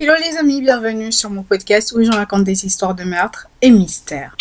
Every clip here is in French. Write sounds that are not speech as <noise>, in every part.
Hello les amis, bienvenue sur mon podcast où je raconte des histoires de meurtres et mystères.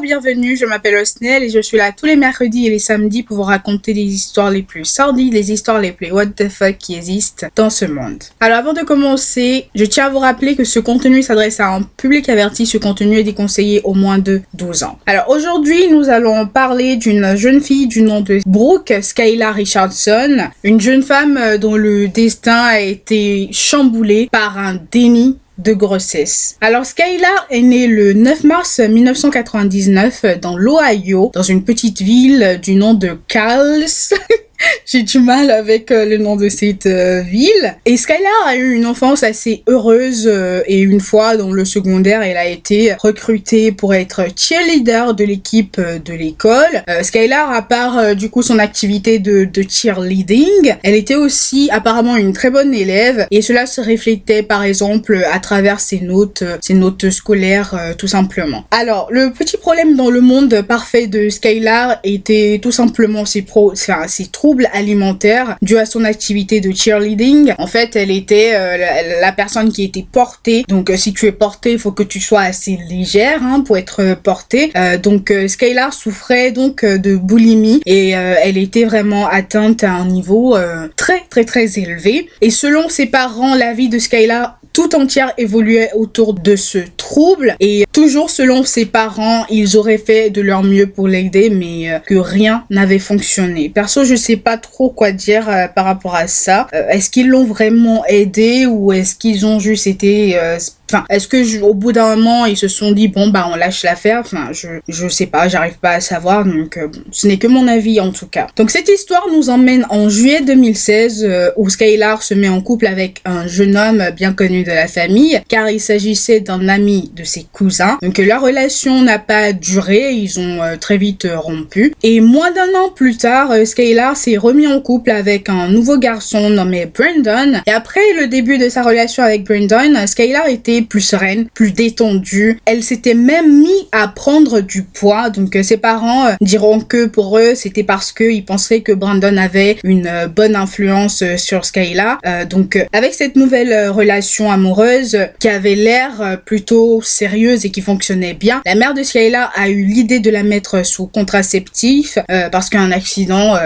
Bienvenue, je m'appelle Osnel et je suis là tous les mercredis et les samedis pour vous raconter les histoires les plus sordides, les histoires les plus what the fuck qui existent dans ce monde. Alors avant de commencer, je tiens à vous rappeler que ce contenu s'adresse à un public averti, ce contenu est déconseillé au moins de 12 ans. Alors aujourd'hui, nous allons parler d'une jeune fille du nom de Brooke Skylar Richardson, une jeune femme euh, dont le destin a été chamboulé par un déni de grossesse. Alors Skylar est née le 9 mars 1999 dans l'Ohio, dans une petite ville du nom de Calls. <laughs> <laughs> J'ai du mal avec euh, le nom de cette euh, ville. Et Skylar a eu une enfance assez heureuse euh, et une fois dans le secondaire, elle a été recrutée pour être cheerleader de l'équipe de l'école. Skylar, à part du coup son activité de, de cheerleading, elle était aussi apparemment une très bonne élève et cela se reflétait par exemple à travers ses notes, ses notes scolaires tout simplement. Alors, le petit problème dans le monde parfait de Skylar était tout simplement ses, pro, enfin, ses troubles alimentaire dû à son activité de cheerleading. En fait, elle était euh, la, personne qui était portée. Donc, euh, si tu es portée, il faut que tu sois assez légère hein, pour être euh, portée. donc, Skylar souffrait donc de boulimie et elle était vraiment atteinte à un niveau très très très élevé. Et selon ses parents, la vie de Skylar tout entière évoluait autour de ce trouble et toujours selon ses parents, ils auraient fait de leur mieux pour l'aider mais que rien n'avait fonctionné. Perso, je sais pas trop quoi dire euh, par rapport à ça. Euh, est-ce qu'ils l'ont vraiment aidé ou est-ce qu'ils ont juste été euh, Enfin, est-ce que au bout d'un moment ils se sont dit bon bah on lâche l'affaire? Enfin, je je sais pas, j'arrive pas à savoir. Donc bon, ce n'est que mon avis en tout cas. Donc cette histoire nous emmène en juillet 2016 où Skylar se met en couple avec un jeune homme bien connu de la famille car il s'agissait d'un ami de ses cousins. Donc leur relation n'a pas duré, ils ont très vite rompu. Et moins d'un an plus tard, Skylar s'est remis en couple avec un nouveau garçon nommé Brandon. Et après le début de sa relation avec Brandon, Skylar était plus sereine, plus détendue. Elle s'était même mis à prendre du poids. Donc euh, ses parents euh, diront que pour eux, c'était parce qu'ils pensaient que Brandon avait une euh, bonne influence sur Skylar. donc avec cette nouvelle relation amoureuse qui avait l'air plutôt sérieuse et qui fonctionnait bien, la mère de Skylar a eu l'idée de la mettre sous contraceptif parce qu'un accident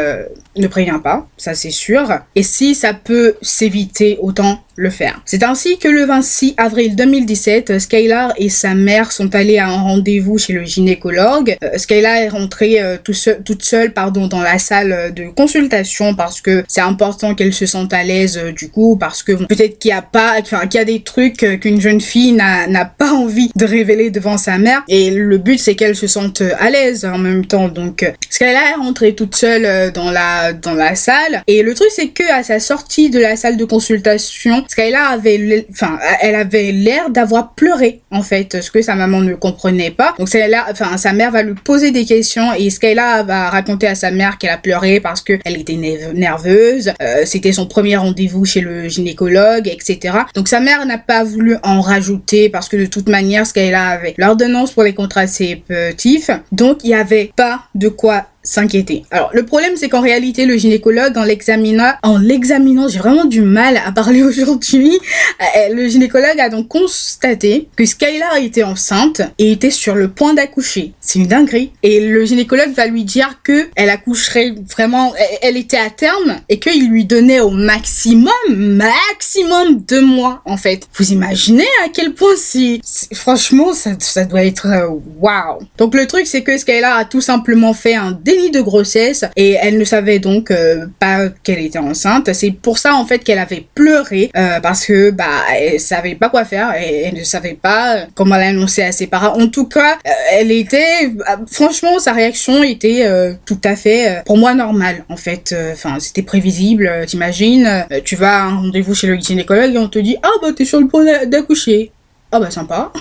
ne prévient pas, ça c'est sûr. Et si ça peut s'éviter, autant le faire. C'est ainsi que le 26 avril 2017, Skylar et sa mère sont allés à un rendez-vous chez le gynécologue. Euh, Skylar est rentrée euh, toute seule pardon, dans la salle de consultation parce que c'est important qu'elle se sente à l'aise euh, du coup, parce que peut-être qu'il y a pas, enfin qu'il y a des trucs qu'une jeune fille n'a pas envie de révéler devant sa mère et le but c'est qu'elle se sente à l'aise en même temps. Donc Skylar est rentrée toute seule dans la dans la salle et le truc c'est que à sa sortie de la salle de consultation, Skylar avait, enfin, elle avait l'air d'avoir pleuré en fait, ce que sa maman ne comprenait pas. Donc enfin, sa mère va lui poser des questions et Skylar va raconter à sa mère qu'elle a pleuré parce que elle était nerveuse. Euh, C'était son premier rendez-vous chez le gynécologue, etc. Donc sa mère n'a pas voulu en rajouter parce que de toute manière, Skylar avait l'ordonnance pour les contraceptifs. Donc il n'y avait pas de quoi s'inquiéter. Alors le problème c'est qu'en réalité le gynécologue en l'examinant, j'ai vraiment du mal à parler <laughs> aujourd'hui. Euh, le gynécologue a donc constaté que Skylar était enceinte et était sur le point d'accoucher. C'est une dinguerie. Et le gynécologue va lui dire que elle accoucherait vraiment, elle était à terme et qu'il lui donnait au maximum, maximum deux mois en fait. Vous imaginez à quel point c'est, franchement ça, ça doit être euh, waouh. Donc le truc c'est que Skylar a tout simplement fait un de grossesse et elle ne savait donc euh, pas qu'elle était enceinte. C'est pour ça en fait qu'elle avait pleuré euh, parce que bah elle savait pas quoi faire et elle ne savait pas euh, comment l'annoncer à ses parents. En tout cas, elle était franchement sa réaction était tout à fait pour moi normale en fait. Enfin c'était prévisible. T'imagines, tu vas à un rendez-vous chez le gynécologue et on te dit ah bah t'es sur le point d'accoucher. Ah bah sympa.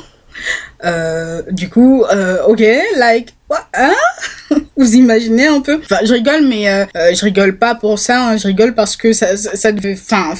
Du coup, ok, like, what, hein? <laughs> Vous imaginez un peu Enfin, je rigole, mais euh, euh, je rigole pas pour ça. Hein. je rigole parce que ça, ça, devait, enfin,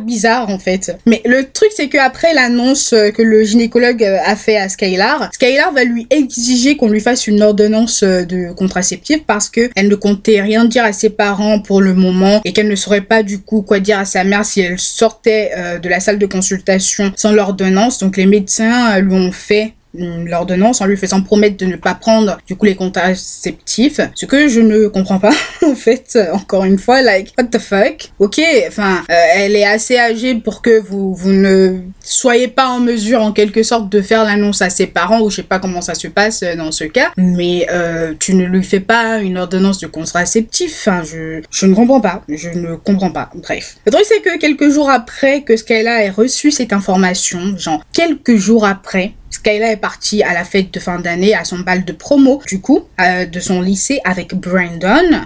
bizarre en fait. Mais le truc c'est que après l'annonce que le gynécologue a fait à Skylar, Skylar va lui exiger qu'on lui fasse une ordonnance de contraceptif parce que elle ne comptait rien dire à ses parents pour le moment et qu'elle ne saurait pas du coup quoi dire à sa mère si elle sortait euh, de la salle de consultation sans l'ordonnance. Donc les médecins lui ont fait l'ordonnance en lui faisant promettre de ne pas prendre du coup les contraceptifs ce que je ne comprends pas <laughs> en fait encore une fois like what the fuck? Ok enfin euh, elle est assez âgée pour que vous vous ne soyez pas en mesure en quelque sorte de faire l'annonce à ses parents ou je sais pas comment ça se passe euh, dans ce cas. Mais euh, tu ne lui fais pas une ordonnance de contraceptif enfin je je ne comprends pas. Je ne comprends pas. Bref. Le truc c'est que quelques jours après que Skyla ait reçu cette information genre quelques jours après Skyla est partie à la fête de fin d'année, à son bal de promo, du coup, euh, de son lycée avec Brandon.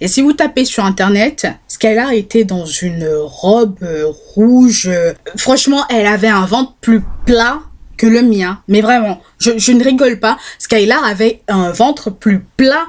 Et si vous tapez sur internet, Skyla était dans une robe euh, rouge. franchement, elle avait un ventre plus plat que le mien. Mais vraiment, je, je ne rigole pas. Skylar avait un ventre plus plat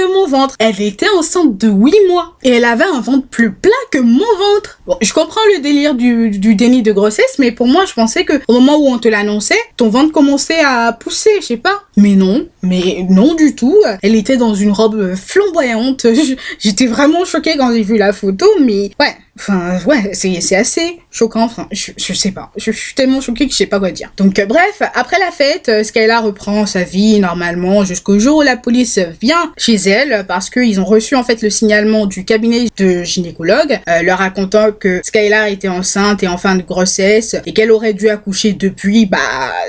mon ventre. Elle était enceinte de 8 mois et elle avait un ventre plus plat que mon ventre. Bon, je comprends le délire du, du déni de grossesse, mais pour moi, je pensais que au moment où on te l'annonçait, ton ventre commençait à pousser, je sais pas. Mais non, mais non du tout. Elle était dans une robe flamboyante. <laughs> J'étais vraiment choquée quand j'ai vu la photo, mais ouais, Enfin, ouais, c'est assez choquant. Enfin, je, je sais pas. Je, suis tellement choquée que je sais pas quoi dire. Donc, euh, bref, après la fête, euh, Skylar reprend sa vie normalement jusqu'au jour où la police vient chez elle parce qu'ils ont reçu en fait le signalement du cabinet de gynécologue euh, leur racontant que Skylar était enceinte et en fin de grossesse et qu'elle aurait dû accoucher depuis bah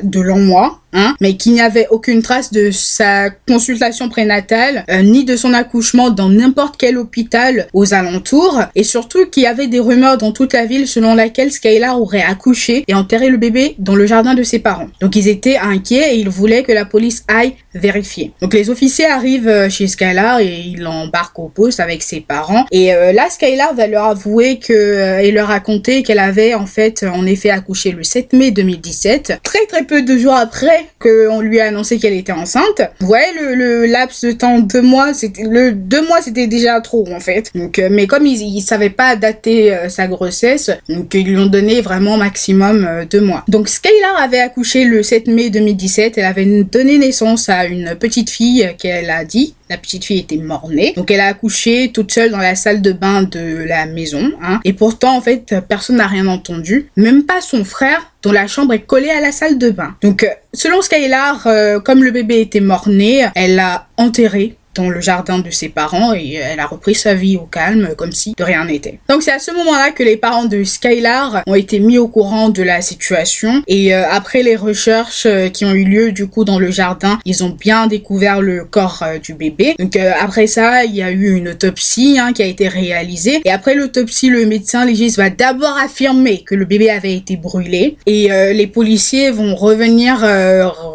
de longs mois Hein, mais qu'il n'y avait aucune trace de sa consultation prénatale euh, ni de son accouchement dans n'importe quel hôpital aux alentours et surtout qu'il y avait des rumeurs dans toute la ville selon laquelle Skylar aurait accouché et enterré le bébé dans le jardin de ses parents. Donc ils étaient inquiets et ils voulaient que la police aille vérifier. Donc les officiers arrivent euh, chez Skylar et ils l'embarquent au poste avec ses parents et euh, là Skylar va leur avouer que et leur raconter qu'elle avait en fait en effet accouché le 7 mai 2017. Très très peu de jours après qu'on lui a annoncé qu'elle était enceinte. Ouais, le, laps de temps deux mois, c'était le deux mois, c'était déjà trop en fait. Donc, euh, mais comme ils, ils savaient pas dater euh, sa grossesse, donc ils lui ont donné vraiment maximum euh, deux mois. Donc Skylar avait accouché le 7 mai 2017. Elle avait donné naissance à une petite fille qu'elle a dit la petite fille était mort-née. Donc elle a accouché toute seule dans la salle de bain de la maison. Hein. Et pourtant, en fait, personne n'a rien entendu. Même pas son frère, la chambre est collée à la salle de bain. Donc, euh, selon Skylar, euh, comme le bébé était mort-né, elle l'a enterré dans le jardin de ses parents et elle a repris sa vie au calme comme si de rien n'était. Donc c'est à ce moment-là que les parents de Skylar ont été mis au courant de la situation et euh, après les recherches euh, qui ont eu lieu du coup dans le jardin, ils ont bien découvert le corps euh, du bébé. Donc après ça, il y a eu une autopsie hein, qui a été réalisée et après l'autopsie, le médecin légiste va d'abord affirmer que le bébé avait été brûlé et les policiers vont revenir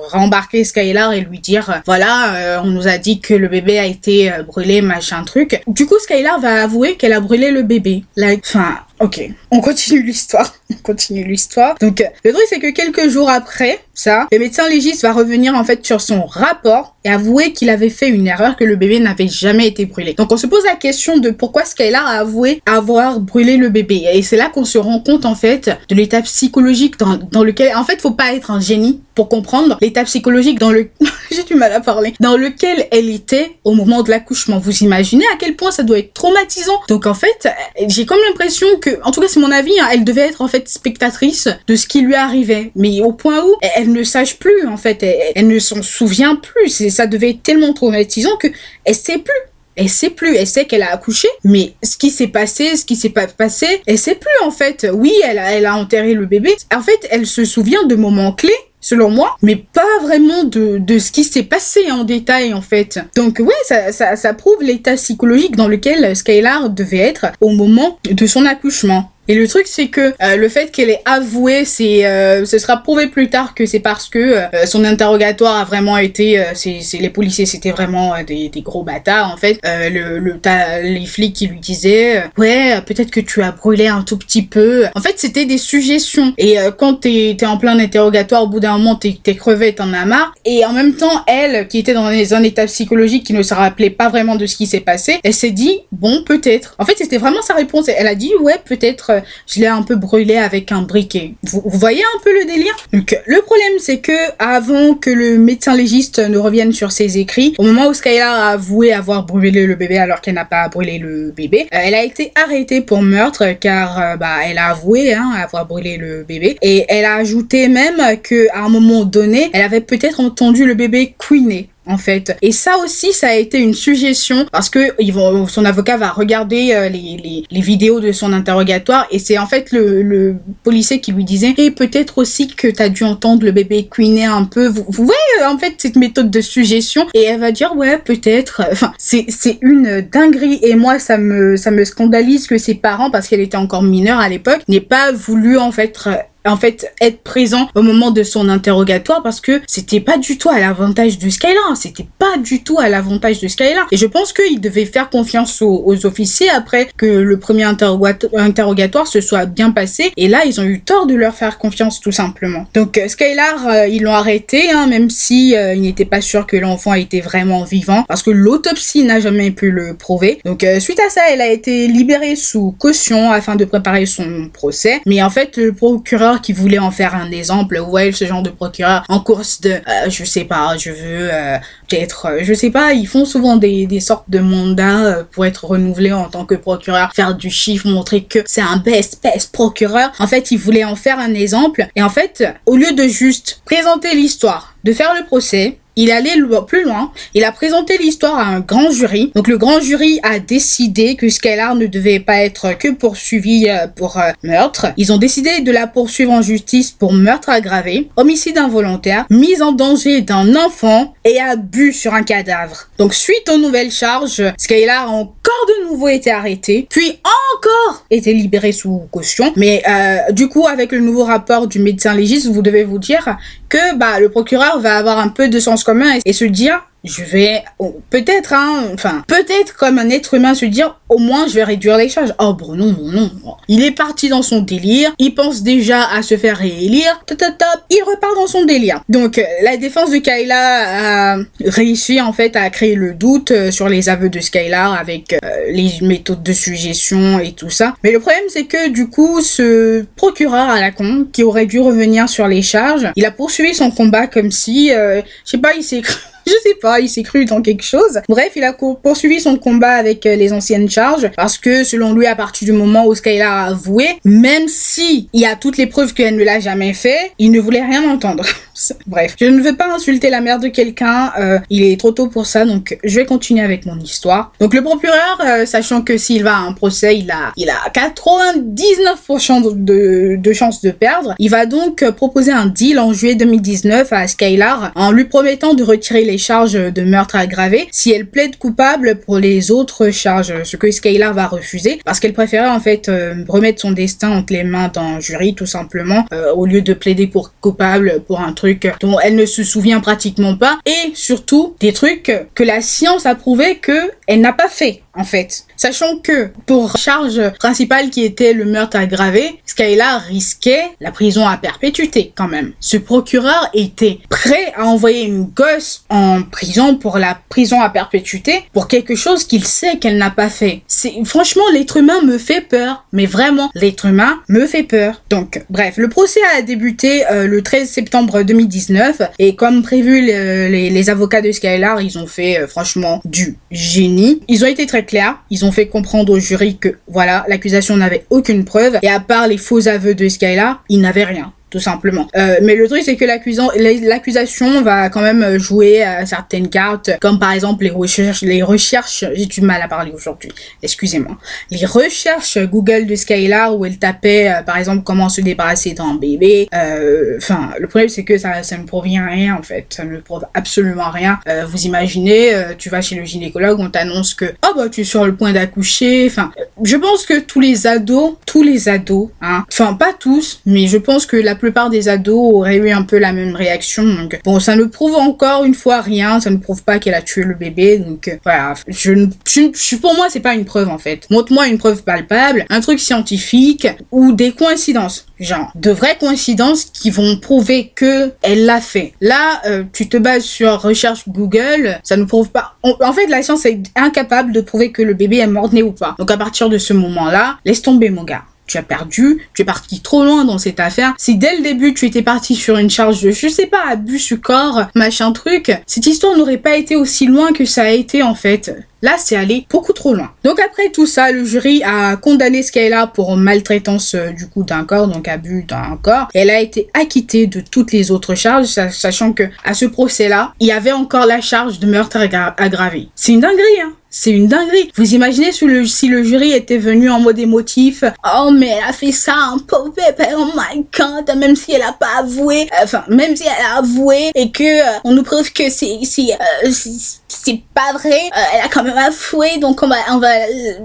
rembarquer Skylar et lui dire voilà, on nous a dit que le bébé a été euh, brûlé, machin truc. Du coup, Skylar va avouer qu'elle a brûlé le bébé. Enfin, Ok, on continue l'histoire. <laughs> On continue l'histoire. Donc, le truc, c'est que quelques jours après ça, le médecin légiste va revenir en fait sur son rapport et avouer qu'il avait fait une erreur, que le bébé n'avait jamais été brûlé. Donc, on se pose la question de pourquoi Skylar a avoué avoir brûlé le bébé. Et c'est là qu'on se rend compte en fait de l'état psychologique dans, dans lequel, en fait, faut pas être un génie pour comprendre l'état psychologique dans le, <laughs> j'ai du mal à parler, dans lequel elle était au moment de l'accouchement. Vous imaginez à quel point ça doit être traumatisant. Donc, en fait, j'ai comme l'impression que en tout cas c'est mon avis, hein, elle devait être en fait spectatrice de ce qui lui arrivait, mais au point où elle, ne sache plus en fait, elle, ne s'en souvient plus. ça devait être tellement traumatisant que elle sait plus. Elle sait plus, elle sait qu'elle a accouché, mais ce qui s'est passé, ce qui s'est pas passé, elle sait plus en fait. Oui, elle a, elle a enterré le bébé. En fait, elle se souvient de moments clés selon moi, mais pas vraiment de, de ce qui s'est passé en détail en fait. Donc ouais, ça, ça, ça prouve l'état psychologique dans lequel Skylar devait être au moment de son accouchement. Et le truc, c'est que euh, le fait qu'elle ait avoué, c'est, euh, ce sera prouvé plus tard que c'est parce que euh, son interrogatoire a vraiment été, c'est, les policiers, c'était vraiment des, des, gros bâtards en fait. le, le les flics qui lui disaient, ouais, peut-être que tu as brûlé un tout petit peu. En fait, c'était des suggestions. Et quand t'es, t'es en plein interrogatoire, au bout d'un moment, t'es, t'es crevé, t'en as marre. Et en même temps, elle, qui était dans un état psychologique qui ne se rappelait pas vraiment de ce qui s'est passé, elle s'est dit, bon, peut-être. En fait, c'était vraiment sa réponse. Elle a dit, ouais, peut-être je l'ai un peu brûlé avec un briquet. Vous, voyez un peu le délire? Donc le problème c'est que avant que le médecin légiste ne revienne sur ses écrits, au moment où Skylar a avoué avoir brûlé le bébé alors qu'elle n'a pas brûlé le bébé, euh, elle a été arrêtée pour meurtre car euh, bah elle a avoué hein, avoir brûlé le bébé et elle a ajouté même que à un moment donné, elle avait peut-être entendu le bébé couiner en fait. Et ça aussi, ça a été une suggestion parce que ils vont, son avocat va regarder euh, les, les, vidéos de son interrogatoire et c'est en fait le, le, policier qui lui disait et peut-être aussi que t'as dû entendre le bébé couiner un peu. Vous, voyez euh, en fait cette méthode de suggestion et elle va dire ouais peut-être. Enfin c'est c'est une dinguerie et moi ça me ça me scandalise que ses parents parce qu'elle était encore mineure à l'époque n'aient pas voulu en fait en fait être présent au moment de son interrogatoire parce que c'était pas du tout à l'avantage de Skylar, c'était pas du tout à l'avantage de Skylar. Et je pense qu'il devait faire confiance aux, officiers après que le premier interrogatoire se soit bien passé. Et là, ils ont eu tort de leur faire confiance tout simplement. Donc euh, Skylar, euh, ils l'ont arrêté, hein, même si euh, il n'était pas sûr que l'enfant était vraiment vivant, parce que l'autopsie n'a jamais pu le prouver. Donc suite à ça, elle a été libérée sous caution afin de préparer son procès. Mais en fait, le procureur qui voulait en faire un exemple. Voyez ce genre de procureur en course de, euh, je sais pas, je veux euh, peut-être, euh, je sais pas, ils font souvent des, des sortes de mandats pour être renouvelés en tant que procureur, faire du chiffre, montrer que c'est un best best procureur. En fait, ils voulaient en faire un exemple. Et en fait, au lieu de juste présenter l'histoire, de faire le procès, il allait plus loin. Il a présenté l'histoire à un grand jury. Donc le grand jury a décidé que Skylar ne devait pas être que poursuivi euh, pour euh, meurtre. Ils ont décidé de la poursuivre en justice pour meurtre aggravé, homicide involontaire, mise en danger d'un enfant et abus sur un cadavre. Donc suite aux nouvelles charges, Skylar a encore de nouveau été arrêté, puis encore été libéré sous caution. Mais euh, du coup, avec le nouveau rapport du médecin légiste, vous devez vous dire que bah le procureur va avoir un peu de sens commun et, se dire je vais peut-être hein, enfin peut-être comme un être humain se dire au moins je vais réduire les charges. Oh bon non non non il est parti dans son délire il pense déjà à se faire réélire top top top il repart dans son délire. Donc euh, la défense de Kayla a réussi en fait à créer le doute euh, sur les aveux de Skylar avec euh, les méthodes de suggestion et tout ça. Mais le problème c'est que du coup ce procureur à la con qui aurait dû revenir sur les charges il a poursuivi son combat comme si je sais pas il s'est je sais pas, il s'est cru dans quelque chose. Bref, il a poursuivi son combat avec euh, les anciennes charges parce que selon lui, à partir du moment où Skylar a avoué, même si il y a toutes les preuves qu'elle ne l'a jamais fait, il ne voulait rien entendre. <laughs> Bref, je ne veux pas insulter la mère de quelqu'un, euh, il est trop tôt pour ça, donc je vais continuer avec mon histoire. Donc le procureur, euh, sachant que s'il va à un procès, il a, il a 99% de, de chances de perdre, il va donc proposer un deal en juillet 2019 à Skylar en lui promettant de retirer les charges de meurtre aggravé si elle plaide coupable pour les autres charges, ce que Skylar va refuser parce qu'elle préférait en fait euh, remettre son destin entre les mains d'un jury tout simplement au lieu de plaider pour coupable pour un truc dont elle ne se souvient pratiquement pas et surtout des trucs que la science a prouvé que elle n'a pas fait en fait. Sachant que pour charge principale qui était le meurtre aggravé, Skylar risquait la prison à perpétuité quand même. Ce procureur était prêt à envoyer une gosse en prison pour la prison à perpétuité pour quelque chose qu'il sait qu'elle n'a pas fait. C'est franchement l'être humain me fait peur, mais vraiment l'être humain me fait peur. Donc bref, le procès a débuté euh, le 13 septembre 2019 et comme prévu les, avocats de Skylar, ils ont fait euh, franchement du génie. Ils ont été très clairs, ils ont fait comprendre au jury que voilà, l'accusation n'avait aucune preuve. Et à part les faux aveux de Skylar, il n'avait rien tout simplement. Euh, mais le truc, c'est que l'accusation va quand même jouer à certaines cartes, comme par exemple les recherches, les recherches, j'ai du mal à parler aujourd'hui, excusez-moi, les recherches Google de Skylar où elle tapait, euh, par exemple, comment se débarrasser d'un bébé. Euh, enfin, le problème, c'est que ça, ça ne provient rien, en fait. Ça ne prouve absolument rien. vous imaginez, tu vas chez le gynécologue, on t'annonce que, oh bah, tu es sur le point d'accoucher. Enfin, je pense que tous les ados, tous les ados, hein, enfin, pas tous, mais je pense que la plupart des ados auraient eu un peu la même réaction. Bon, ça ne prouve encore une fois rien. Ça ne prouve pas qu'elle a tué le bébé. Donc, euh, voilà. Je, je, pour moi, c'est pas une preuve, en fait. Montre-moi une preuve palpable, un truc scientifique ou des coïncidences. Genre, de vraies coïncidences qui vont prouver que elle l'a fait. Là, euh, tu te bases sur recherche Google, ça ne prouve pas. en fait, la science est incapable de prouver que le bébé est mort-né ou pas. Donc, à partir de ce moment-là, laisse tomber, mon gars tu as perdu, tu es parti trop loin dans cette affaire. Si dès le début tu étais parti sur une charge de, je sais pas, abus su corps, machin truc, cette histoire n'aurait pas été aussi loin que ça a été en fait. Là, c'est allé beaucoup trop loin. Donc après tout ça, le jury a condamné Skyla pour maltraitance euh, du coup d'un corps, donc abus d'un corps. Elle a été acquittée de toutes les autres charges, sachant que à ce procès-là, il y avait encore la charge de meurtre aggravé. C'est une dinguerie, hein c'est une dinguerie. Vous imaginez si le, jury était venu en mode émotif. Oh, mais elle a fait ça, un pauvre bébé, oh my god, même si elle a pas avoué, enfin, même si elle a avoué et que euh, on nous prouve que c'est, euh, pas vrai, elle a quand même avoué, donc on va, on va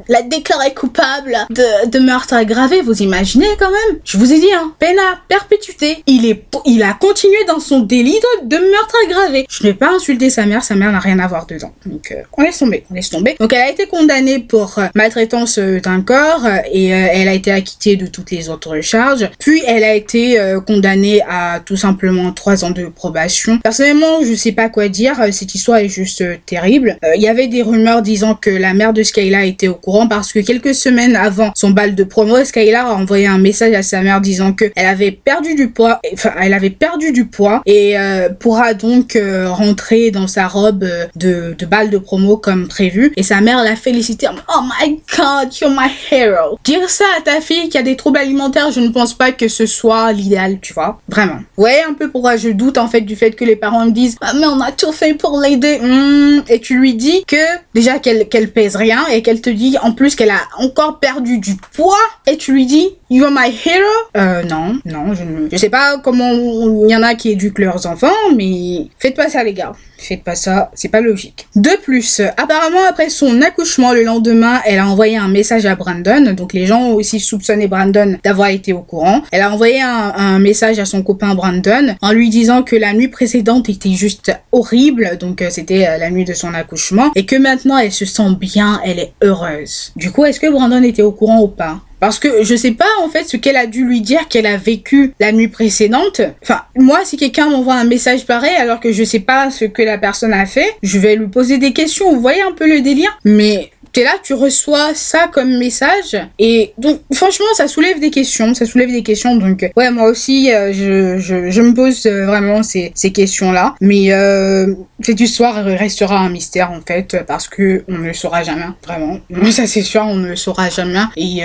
la déclarer coupable de, meurtre aggravé. Vous imaginez quand même Je vous ai dit, hein, peine à perpétuité. Il est, il a continué dans son délit de, meurtre aggravé. Je ne vais pas insulter sa mère, sa mère n'a rien à voir dedans. Donc, on laisse tomber, on laisse tomber. Donc elle a été condamnée pour euh, maltraitance euh, d'un corps euh, et elle a été acquittée de toutes les autres charges. Puis elle a été condamnée à tout simplement trois ans de probation. Personnellement, je sais pas quoi dire. Cette histoire est juste terrible. Il y avait des rumeurs disant que la mère de Skyla était au courant parce que quelques semaines avant son bal de promo, Skyla a envoyé un message à sa mère disant que elle avait perdu du poids. Enfin, elle avait perdu du poids et pourra donc rentrer dans sa robe de, de bal de promo comme prévu. Et sa mère l'a félicité Oh my god, you're my hero. Dire ça à ta fille qui a des troubles alimentaires, je ne pense pas que ce soit l'idéal, tu vois. Vraiment. Ouais, un peu pourquoi je doute en fait du fait que les parents me disent ah, mais on a tout fait pour l'aider. Hmm. Et tu lui dis que déjà qu'elle pèse rien et qu'elle te dit en plus qu'elle a encore perdu du poids et tu lui dis You're my hero Euh, non, non, je ne... Je sais pas comment il y en a qui éduquent leurs enfants, mais faites pas ça les gars. Faites pas ça, c'est pas logique. De plus, apparemment après son accouchement le lendemain, elle a envoyé un message à Brandon. Donc les gens ont aussi soupçonné Brandon d'avoir été au courant. Elle a envoyé un, message à son copain Brandon en lui disant que la nuit précédente était juste horrible. Donc euh, c'était euh, la nuit de son accouchement. Et que maintenant elle se sent bien, elle est heureuse. Du coup, est-ce que Brandon était au courant ou pas? Parce que je sais pas en fait ce qu'elle a dû lui dire qu'elle a vécu la nuit précédente. Enfin, moi si quelqu'un m'envoie un message pareil alors que je sais pas ce que la personne a fait, je vais lui poser des questions. Vous voyez un peu le délire Mais là, tu reçois ça comme message. Et donc, franchement, ça soulève des questions. Ça soulève des questions. Donc, ouais, moi aussi, euh, je, je, me pose euh, vraiment ces, ces questions-là. Mais euh, cette histoire restera un mystère, en fait, parce que on ne le saura jamais. Vraiment. Ça, c'est sûr, on ne le saura jamais. Et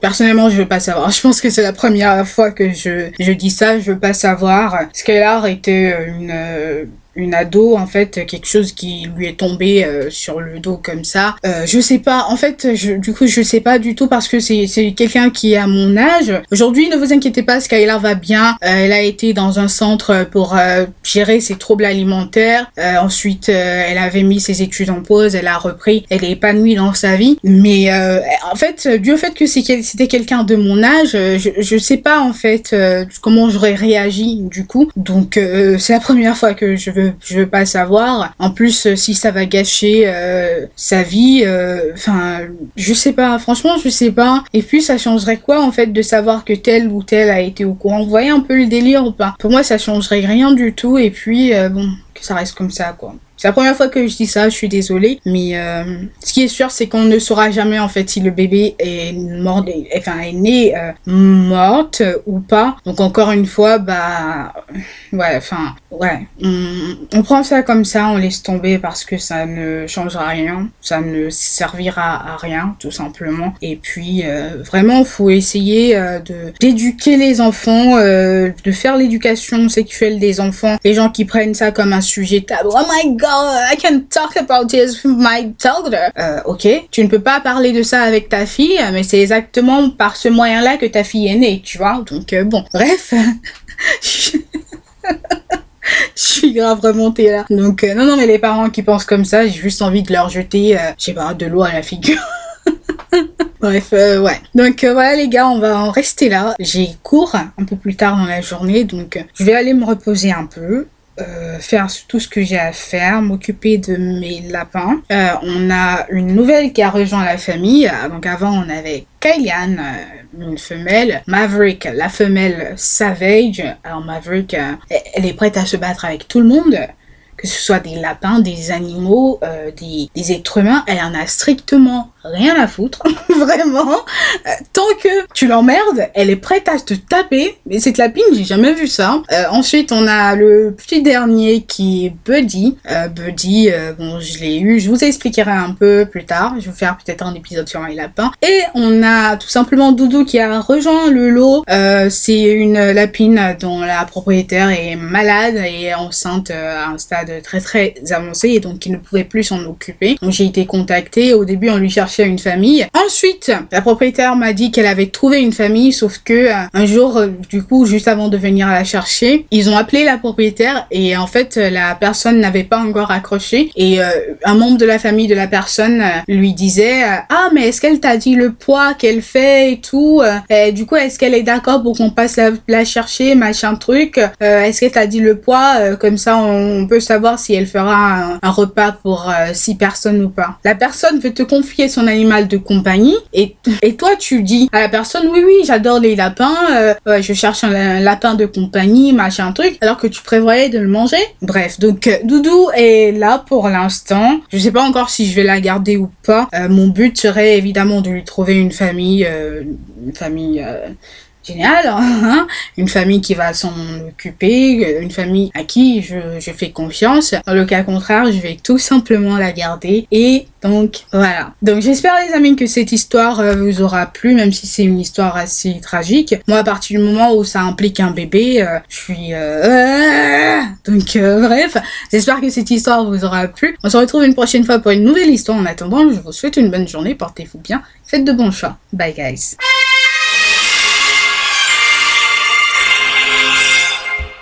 personnellement, je veux pas savoir. <laughs> Je pense que c'est la première fois que je, je dis ça. Je veux pas savoir. Skylar était une une ado en fait quelque chose qui lui est tombé euh, sur le dos comme ça. Euh, je sais pas. En fait du coup je sais pas du tout parce que c'est quelqu'un qui est à mon âge. Aujourd'hui ne vous inquiétez pas Skylar va bien. Euh, elle a été dans un centre pour gérer ses troubles alimentaires. Ensuite elle avait mis ses études en pause. Elle a repris. Elle est épanouie dans sa vie. Mais en fait du fait que c'était quelqu'un de mon âge je, je sais pas en fait comment j'aurais réagi du coup. Donc c'est la première fois que je veux je veux pas savoir. En plus, euh, si ça va gâcher euh, sa vie, euh, enfin, je sais pas. Franchement, je sais pas. Et puis, ça changerait quoi en fait de savoir que tel ou tel a été au courant? Vous voyez un peu le délire ou pas? Pour moi, ça changerait rien du tout. Et puis, bon, que ça reste comme ça, quoi. C'est la première fois que je dis ça, je suis désolée, mais euh, ce qui est sûr, c'est qu'on ne saura jamais en fait si le bébé est mort, enfin est né euh, morte ou pas. Donc encore une fois, bah ouais, enfin ouais, on, prend ça comme ça, on laisse tomber parce que ça ne changera rien, ça ne servira à rien tout simplement. Et puis euh, vraiment, faut essayer euh, d'éduquer les enfants, euh, de faire l'éducation sexuelle des enfants. Les gens qui prennent ça comme un sujet tabou. Oh my god I can talk about this with my daughter. Euh, ok, tu ne peux pas parler de ça avec ta fille, mais c'est exactement par ce moyen-là que ta fille est née, tu vois. Donc euh, bon, bref. <laughs> Je suis grave remontée là. Donc euh, non non mais les parents qui pensent comme ça, j'ai juste envie de leur jeter, je sais pas, de l'eau à la figure. <laughs> Bref, ouais. Donc voilà les gars, on va en rester là. J'ai cours un peu plus tard dans la journée, donc je vais aller me reposer un peu. Euh, faire tout ce que j'ai à faire, m'occuper de mes lapins. Euh, on a une nouvelle qui a rejoint la famille. Euh, donc avant, on avait Kylian, une femelle. Maverick, la femelle Savage. Alors Maverick, elle est prête à se battre avec tout le monde. Que ce soit des lapins, des animaux, euh, des, des êtres humains, elle en a strictement rien à foutre, <laughs> vraiment. Euh, tant que tu l'emmerdes, elle est prête à te taper. Mais cette lapine, j'ai jamais vu ça. Euh, ensuite, on a le petit dernier qui est Buddy. Euh, Buddy, euh, bon, je l'ai eu, je vous expliquerai un peu plus tard. Je vais vous faire peut-être un épisode sur les lapins. Et on a tout simplement Doudou qui a rejoint le lot. C'est une lapine dont la propriétaire est malade et enceinte à un stade très très avancé et donc il ne pouvait plus s'en occuper. Donc j'ai été contactée. Au début, on lui cherchait une famille. Ensuite, la propriétaire m'a dit qu'elle avait trouvé une famille, sauf que euh, un jour, euh, du coup, juste avant de venir la chercher, ils ont appelé la propriétaire et en fait, euh, la personne n'avait pas encore accroché et un membre de la famille de la personne lui disait ah mais est-ce qu'elle t'a dit le poids qu'elle fait et tout du coup est-ce qu'elle est d'accord pour qu'on passe la, chercher machin truc est-ce qu'elle t'a dit le poids comme ça on peut savoir si elle fera un, repas pour euh, six personnes ou pas. La personne veut te confier son animal de compagnie et, et toi tu dis à la personne oui oui j'adore les lapins euh, je cherche un, lapin de compagnie machin truc alors que tu prévoyais de le manger. Bref donc euh, Doudou est là pour l'instant. Je sais pas encore si je vais la garder ou pas. Mon but serait évidemment de lui trouver une famille une famille euh, géniale, hein, une famille qui va s'en occuper, une famille à qui je, fais confiance. Dans le cas contraire, je vais tout simplement la garder. Et donc voilà. Donc j'espère les amis que cette histoire euh, vous aura plu, même si c'est une histoire assez tragique. Moi, à partir du moment où ça implique un bébé, euh, je suis... euh, donc bref, j'espère que cette histoire vous aura plu. On se retrouve une prochaine fois pour une nouvelle histoire. En attendant, je vous souhaite une bonne journée, portez-vous bien, faites de bons choix. Bye guys.